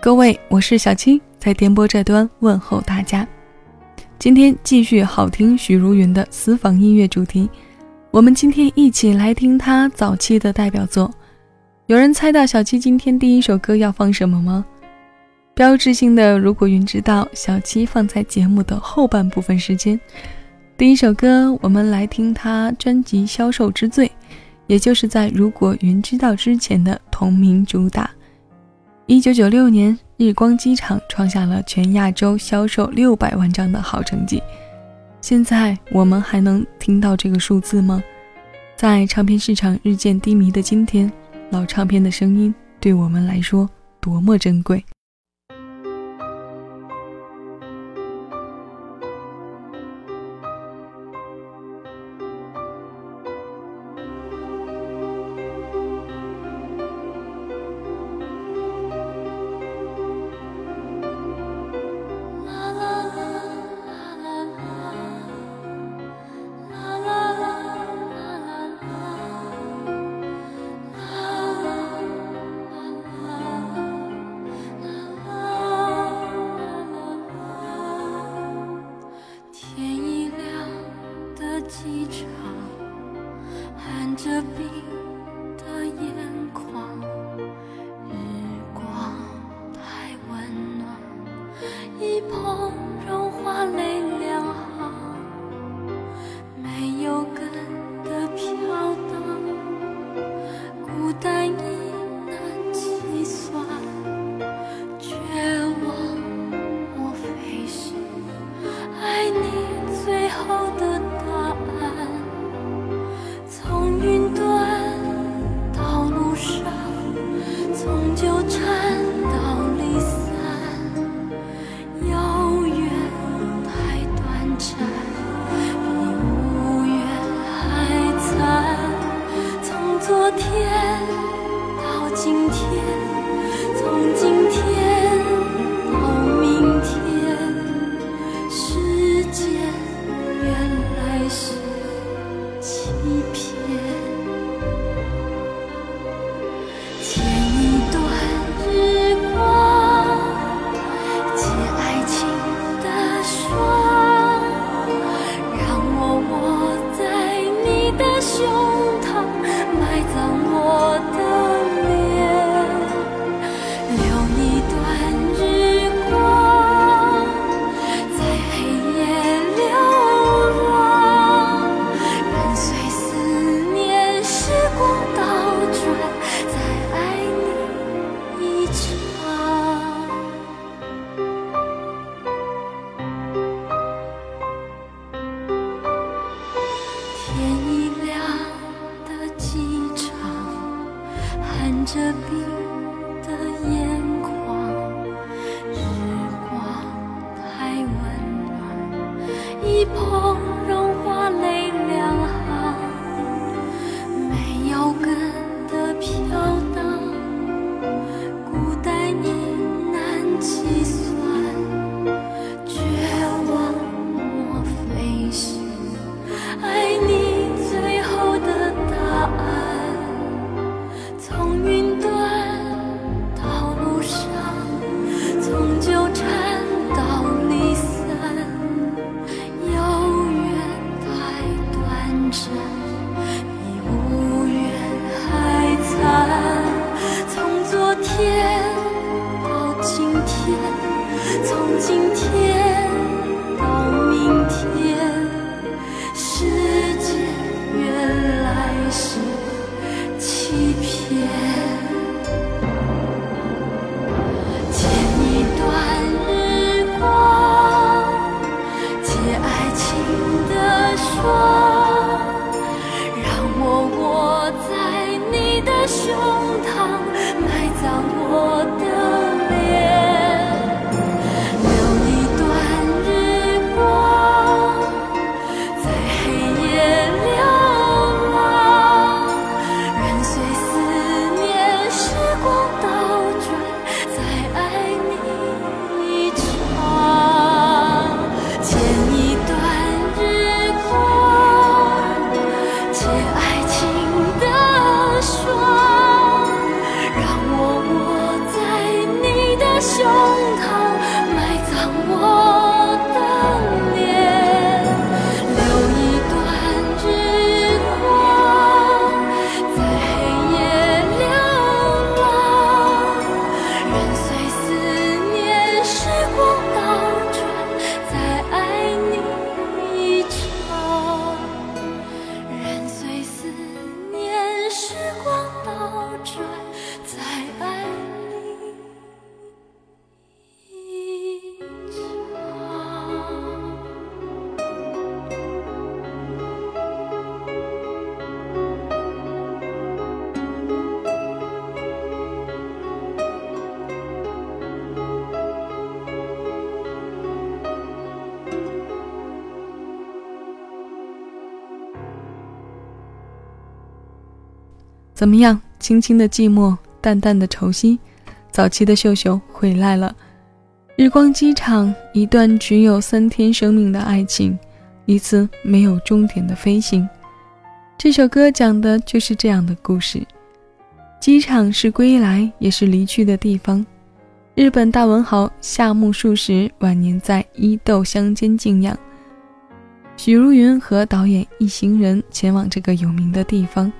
各位，我是小七，在电波这端问候大家。今天继续好听许茹芸的私房音乐主题，我们今天一起来听她早期的代表作。有人猜到小七今天第一首歌要放什么吗？标志性的，如果云知道，小七放在节目的后半部分时间。第一首歌，我们来听他专辑销售之最，也就是在如果云知道之前的同名主打。一九九六年，日光机场创下了全亚洲销售六百万张的好成绩。现在我们还能听到这个数字吗？在唱片市场日渐低迷的今天，老唱片的声音对我们来说多么珍贵。就今天。怎么样？轻轻的寂寞，淡淡的愁心。早期的秀秀回来了。日光机场，一段只有三天生命的爱情，一次没有终点的飞行。这首歌讲的就是这样的故事。机场是归来，也是离去的地方。日本大文豪夏目漱石晚年在伊豆乡间静养。许茹芸和导演一行人前往这个有名的地方。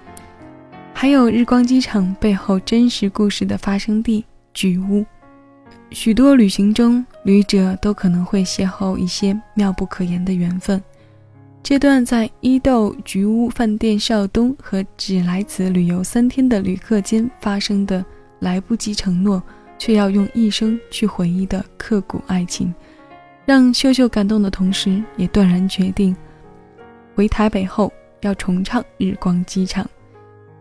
还有日光机场背后真实故事的发生地菊屋，许多旅行中旅者都可能会邂逅一些妙不可言的缘分。这段在伊豆菊屋饭店少东和只来此旅游三天的旅客间发生的来不及承诺，却要用一生去回忆的刻骨爱情，让秀秀感动的同时，也断然决定回台北后要重唱日光机场。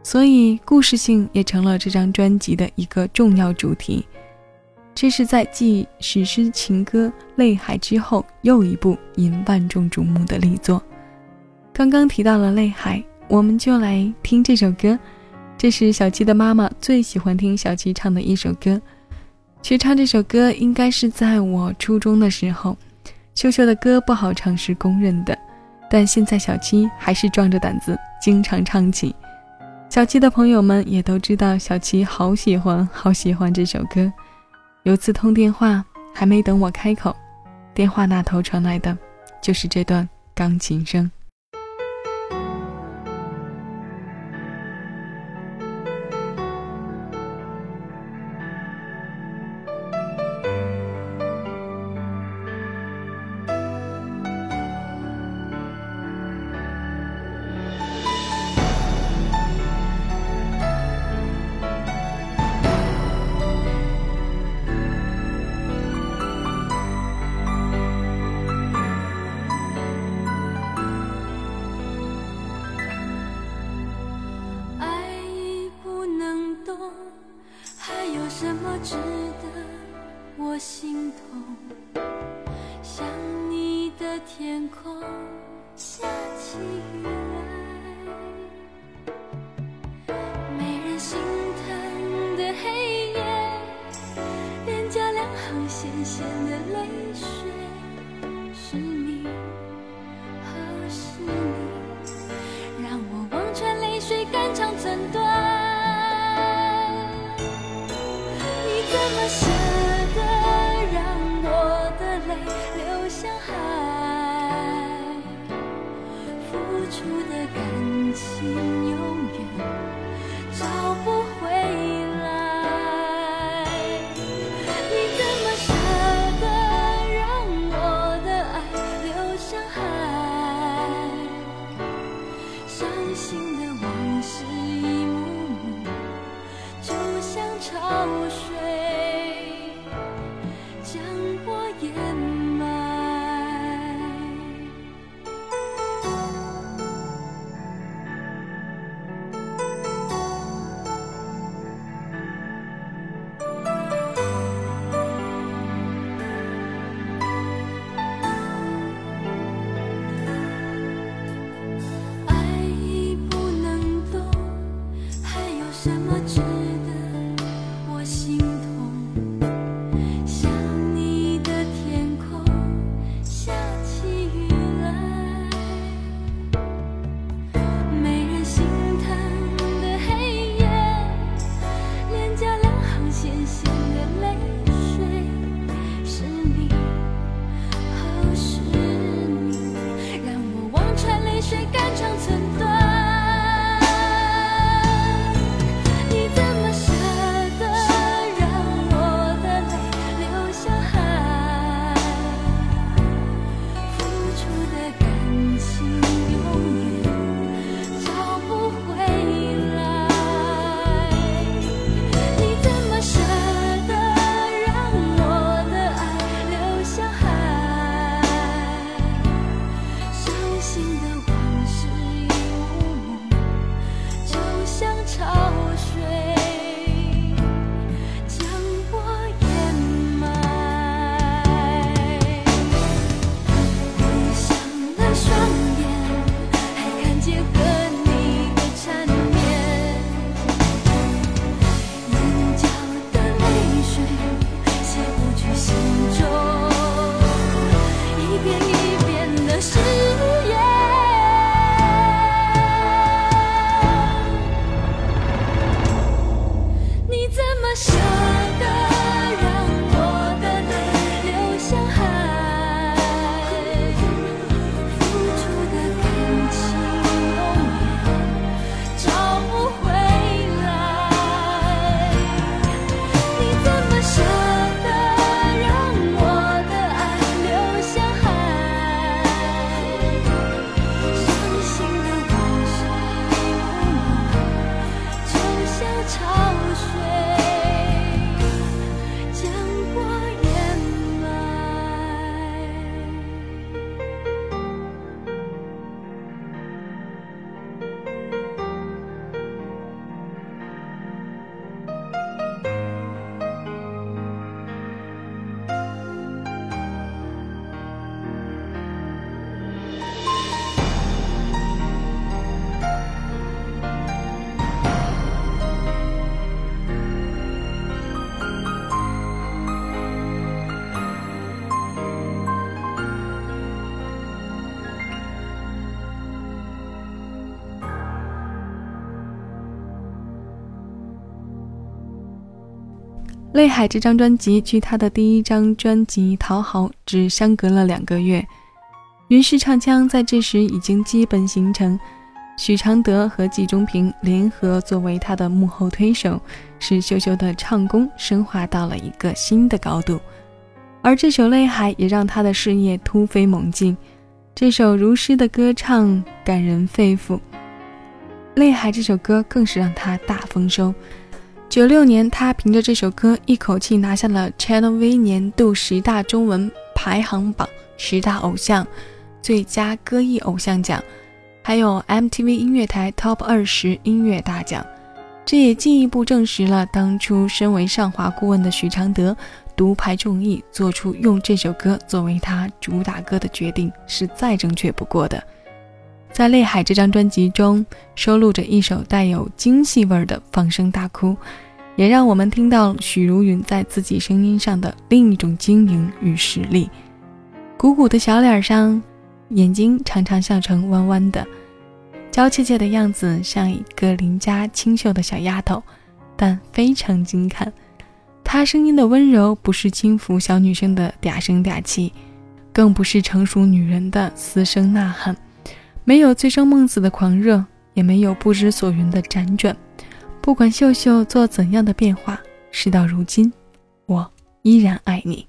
所以，故事性也成了这张专辑的一个重要主题。这是在继史诗情歌《泪海》之后又一部引万众瞩目的力作。刚刚提到了《泪海》，我们就来听这首歌。这是小七的妈妈最喜欢听小七唱的一首歌。学唱这首歌应该是在我初中的时候。秀秀的歌不好唱是公认的，但现在小七还是壮着胆子经常唱起。小七的朋友们也都知道，小七好喜欢，好喜欢这首歌。有次通电话，还没等我开口，电话那头传来的就是这段钢琴声。泪海这张专辑距他的第一张专辑《讨好》只相隔了两个月，云氏唱腔在这时已经基本形成。许常德和季中平联合作为他的幕后推手，使秀秀的唱功升华到了一个新的高度。而这首《泪海》也让他的事业突飞猛进。这首如诗的歌唱感人肺腑，《泪海》这首歌更是让他大丰收。九六年，他凭着这首歌一口气拿下了 Channel V 年度十大中文排行榜十大偶像最佳歌艺偶像奖。还有 MTV 音乐台 Top 二十音乐大奖，这也进一步证实了当初身为上华顾问的许常德独排众议，做出用这首歌作为他主打歌的决定是再正确不过的。在《泪海》这张专辑中，收录着一首带有京戏味儿的放声大哭，也让我们听到许茹芸在自己声音上的另一种晶莹与实力。鼓鼓的小脸上。眼睛常常笑成弯弯的，娇怯怯的样子像一个邻家清秀的小丫头，但非常精看。她声音的温柔不是轻浮小女生的嗲声嗲气，更不是成熟女人的嘶声呐喊，没有醉生梦死的狂热，也没有不知所云的辗转。不管秀秀做怎样的变化，事到如今，我依然爱你。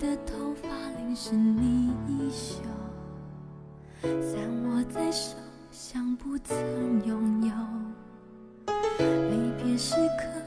的头发淋湿你衣袖，散握在手，像不曾拥有离别时刻。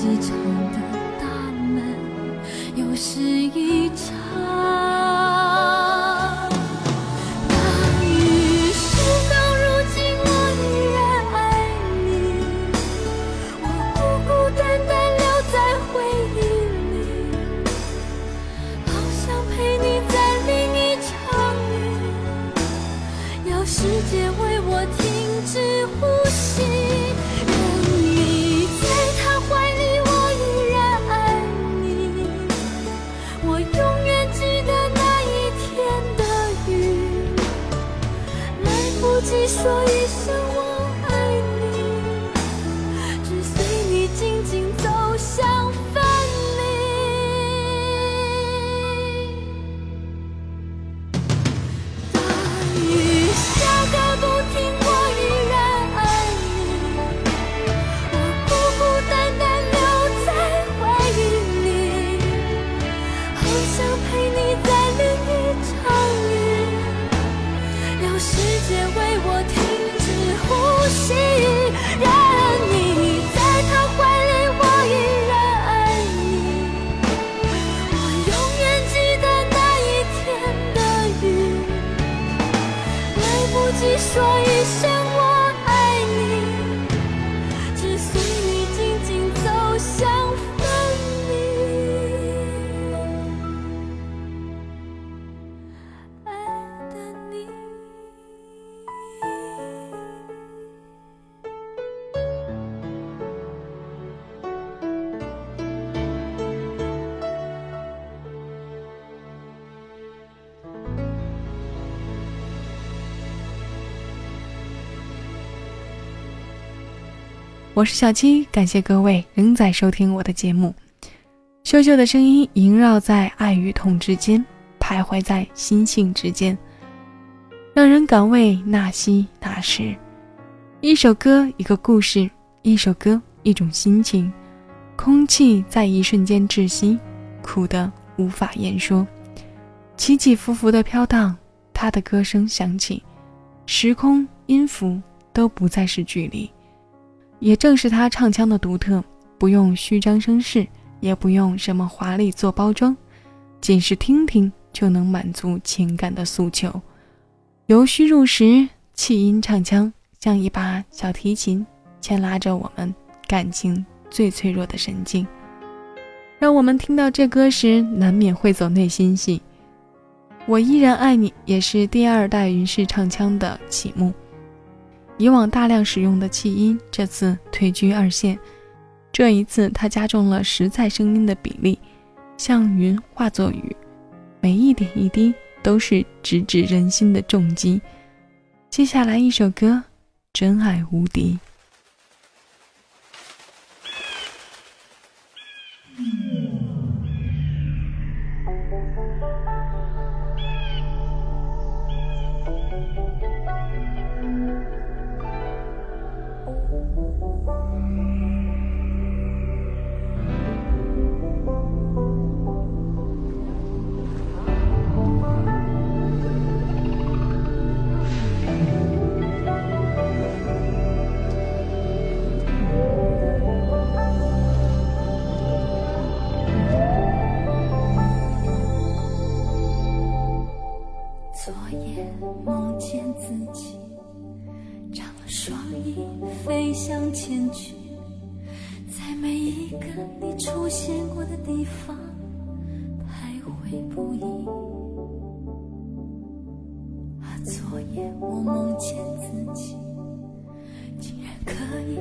机场的大门又是一我是小七，感谢各位仍在收听我的节目。秀秀的声音萦绕在爱与痛之间，徘徊在心性之间，让人感慰那惜那时。一首歌，一个故事；一首歌，一种心情。空气在一瞬间窒息，苦得无法言说。起起伏伏的飘荡，他的歌声响起，时空、音符都不再是距离。也正是他唱腔的独特，不用虚张声势，也不用什么华丽做包装，仅是听听就能满足情感的诉求。由虚入实，气音唱腔像一把小提琴，牵拉着我们感情最脆弱的神经，让我们听到这歌时难免会走内心戏。我依然爱你，也是第二代云氏唱腔的启幕。以往大量使用的气音，这次退居二线。这一次，他加重了实在声音的比例，像云化作雨，每一点一滴都是直指人心的重击。接下来一首歌，《真爱无敌》。昨我梦见自己竟然可以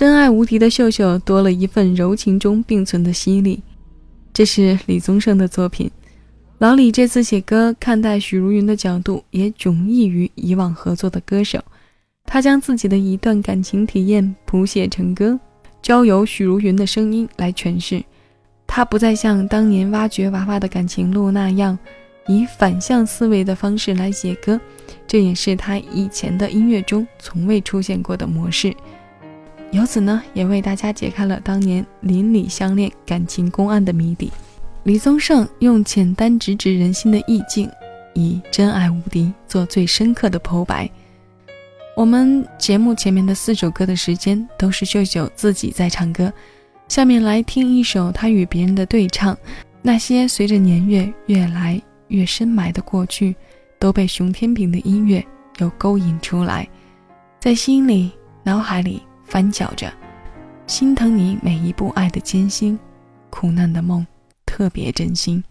真爱无敌的秀秀多了一份柔情中并存的犀利。这是李宗盛的作品。老李这次写歌，看待许茹芸的角度也迥异于以往合作的歌手。他将自己的一段感情体验谱写成歌，交由许茹芸的声音来诠释。他不再像当年挖掘娃娃的感情路那样，以反向思维的方式来写歌，这也是他以前的音乐中从未出现过的模式。由此呢，也为大家解开了当年邻里相恋感情公案的谜底。李宗盛用简单直指人心的意境，以真爱无敌做最深刻的剖白。我们节目前面的四首歌的时间都是秀秀自己在唱歌，下面来听一首他与别人的对唱。那些随着年月越来越深埋的过去，都被熊天平的音乐又勾引出来，在心里、脑海里。翻搅着，心疼你每一步爱的艰辛，苦难的梦，特别真心。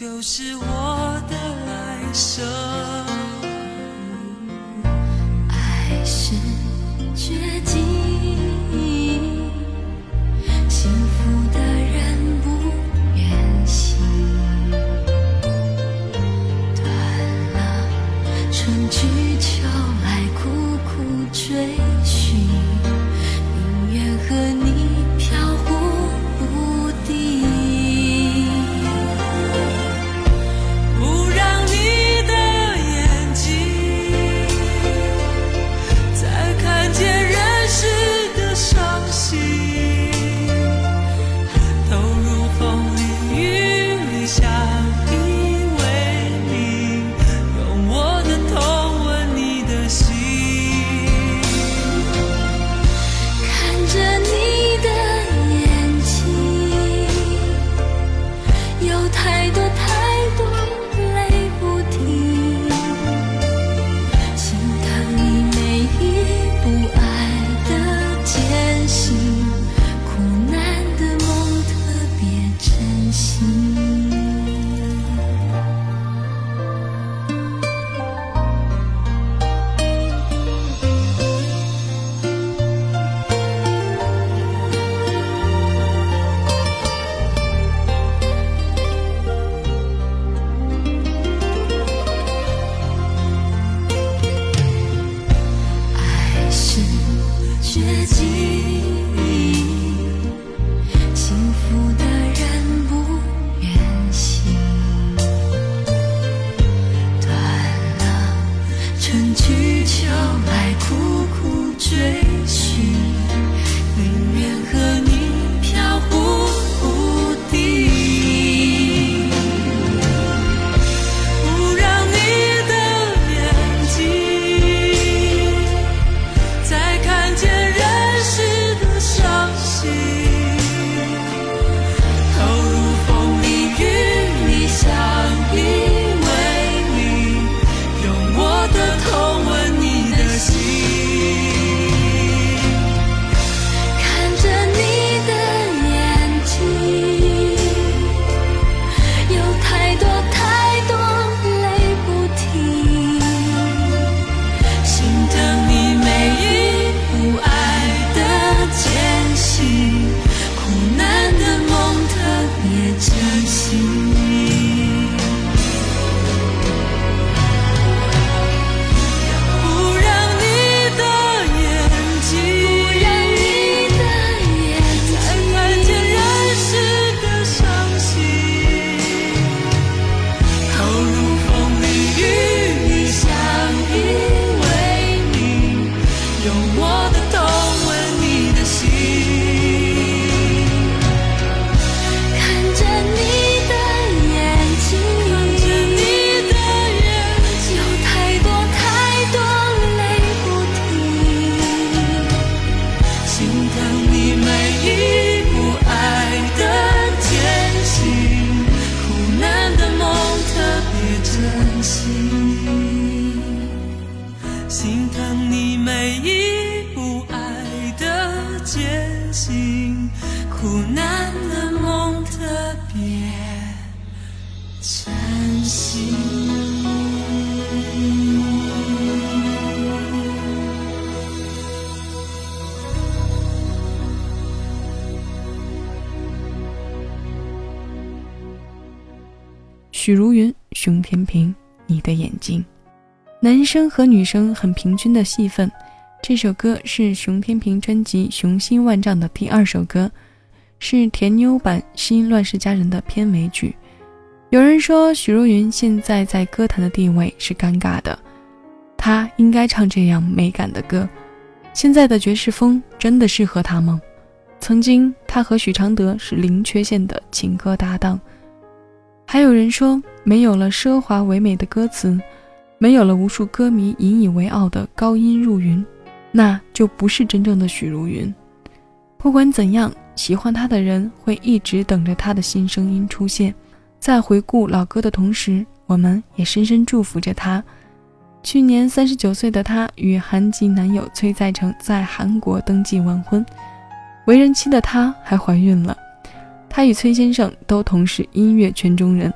就是我的来生。许茹芸、熊天平，你的眼睛。男生和女生很平均的戏份。这首歌是熊天平专辑《雄心万丈》的第二首歌，是甜妞版《新乱世佳人》的片尾曲。有人说许茹芸现在在歌坛的地位是尴尬的，她应该唱这样美感的歌。现在的爵士风真的适合她吗？曾经她和许常德是零缺陷的情歌搭档。还有人说，没有了奢华唯美的歌词，没有了无数歌迷引以为傲的高音入云，那就不是真正的许茹芸。不管怎样，喜欢她的人会一直等着她的新声音出现。在回顾老歌的同时，我们也深深祝福着她。去年三十九岁的她与韩籍男友崔在成在韩国登记完婚，为人妻的她还怀孕了。他与崔先生都同是音乐圈中人，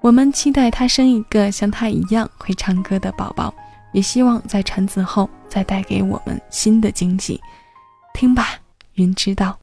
我们期待他生一个像他一样会唱歌的宝宝，也希望在产子后再带给我们新的惊喜。听吧，云知道。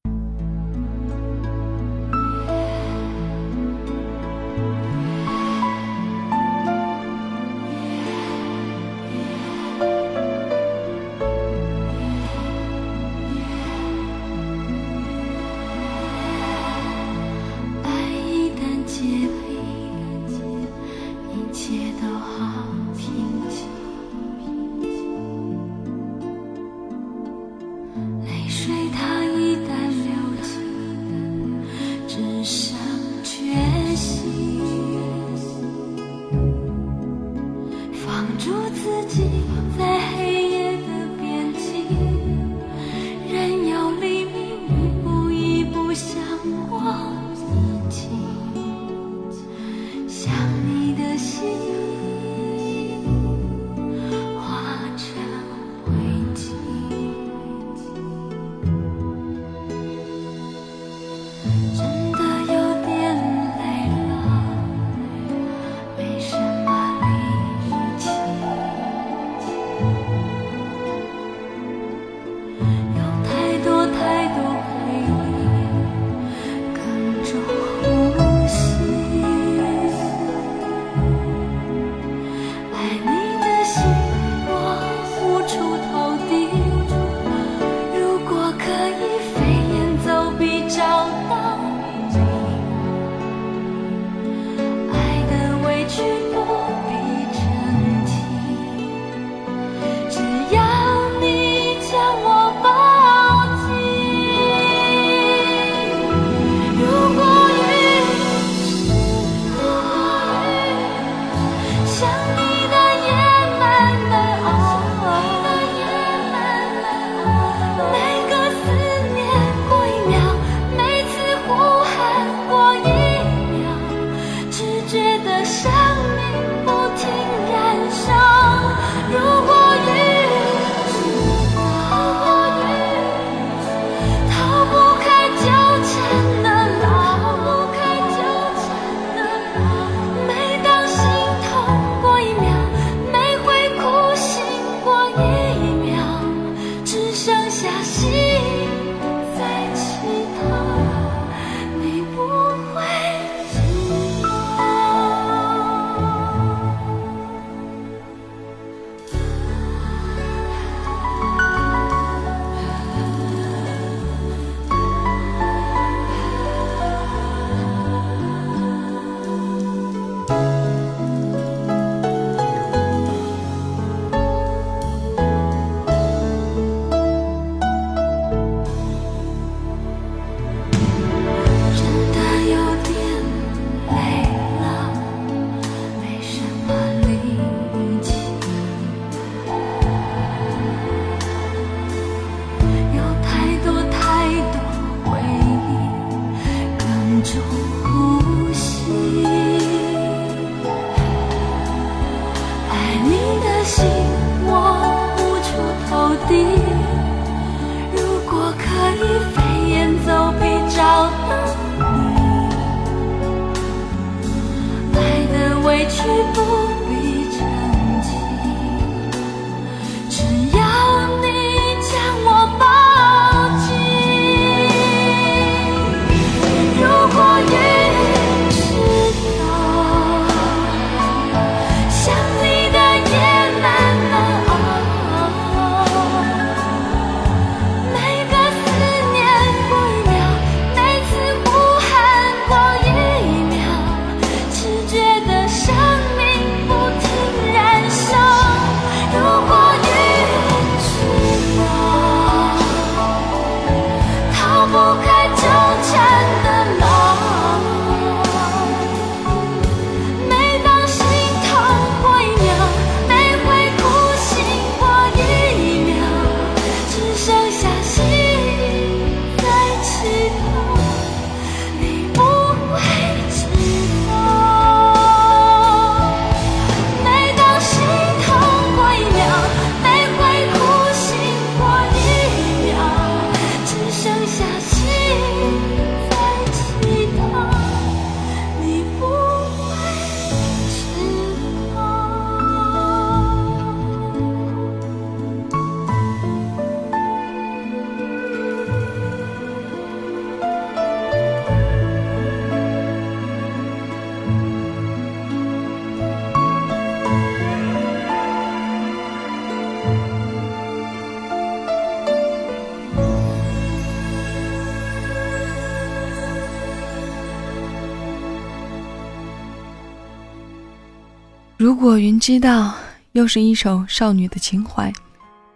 如果云知道，又是一首少女的情怀。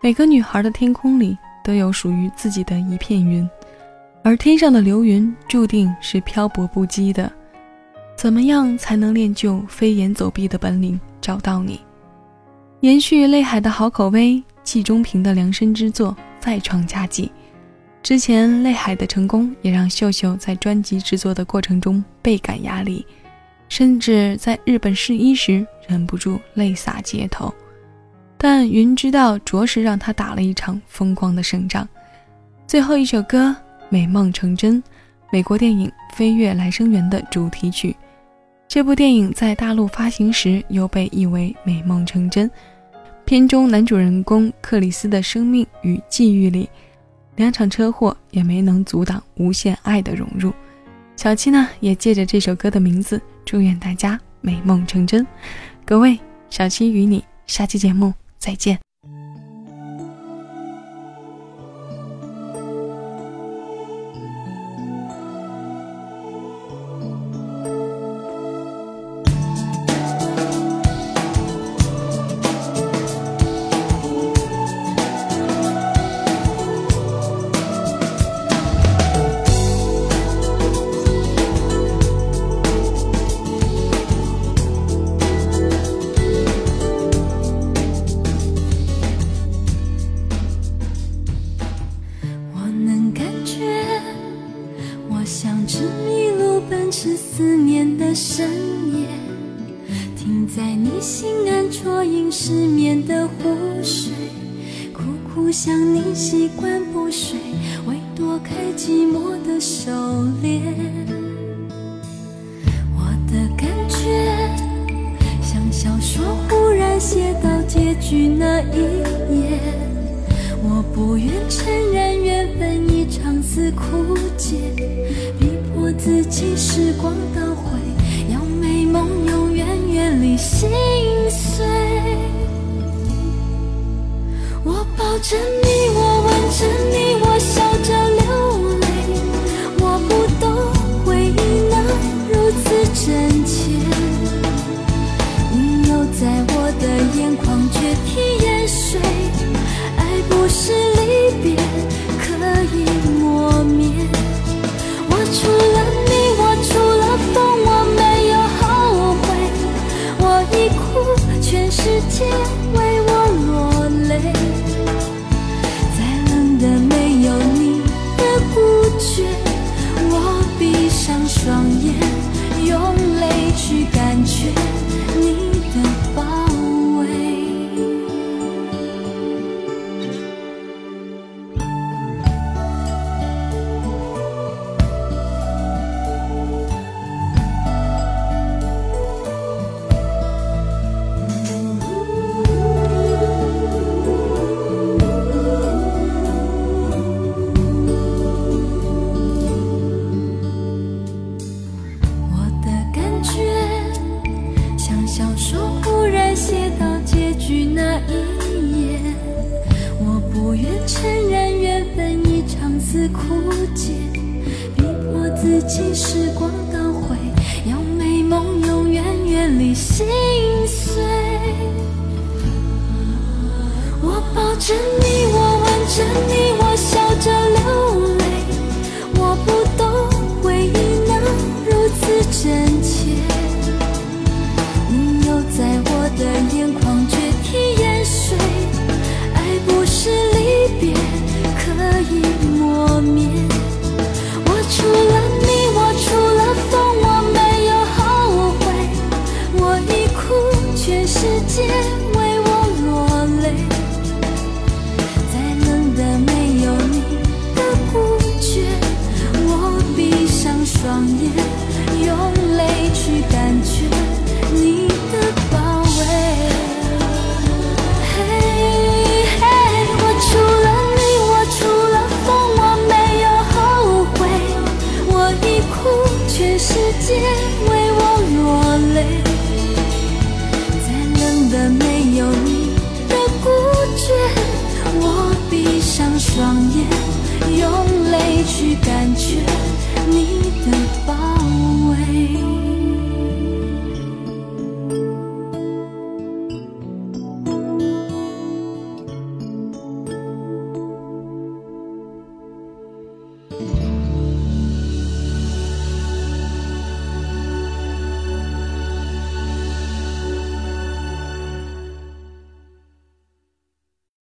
每个女孩的天空里都有属于自己的一片云，而天上的流云注定是漂泊不羁的。怎么样才能练就飞檐走壁的本领？找到你，延续泪海的好口碑，季中平的量身之作再创佳绩。之前泪海的成功也让秀秀在专辑制作的过程中倍感压力，甚至在日本试衣时忍不住泪洒街头。但云知道，着实让他打了一场风光的胜仗。最后一首歌《美梦成真》，美国电影《飞越来生缘》的主题曲。这部电影在大陆发行时又被译为《美梦成真》。片中男主人公克里斯的生命与际遇里，两场车祸也没能阻挡无限爱的融入。小七呢，也借着这首歌的名字，祝愿大家美梦成真。各位，小七与你下期节目。再见。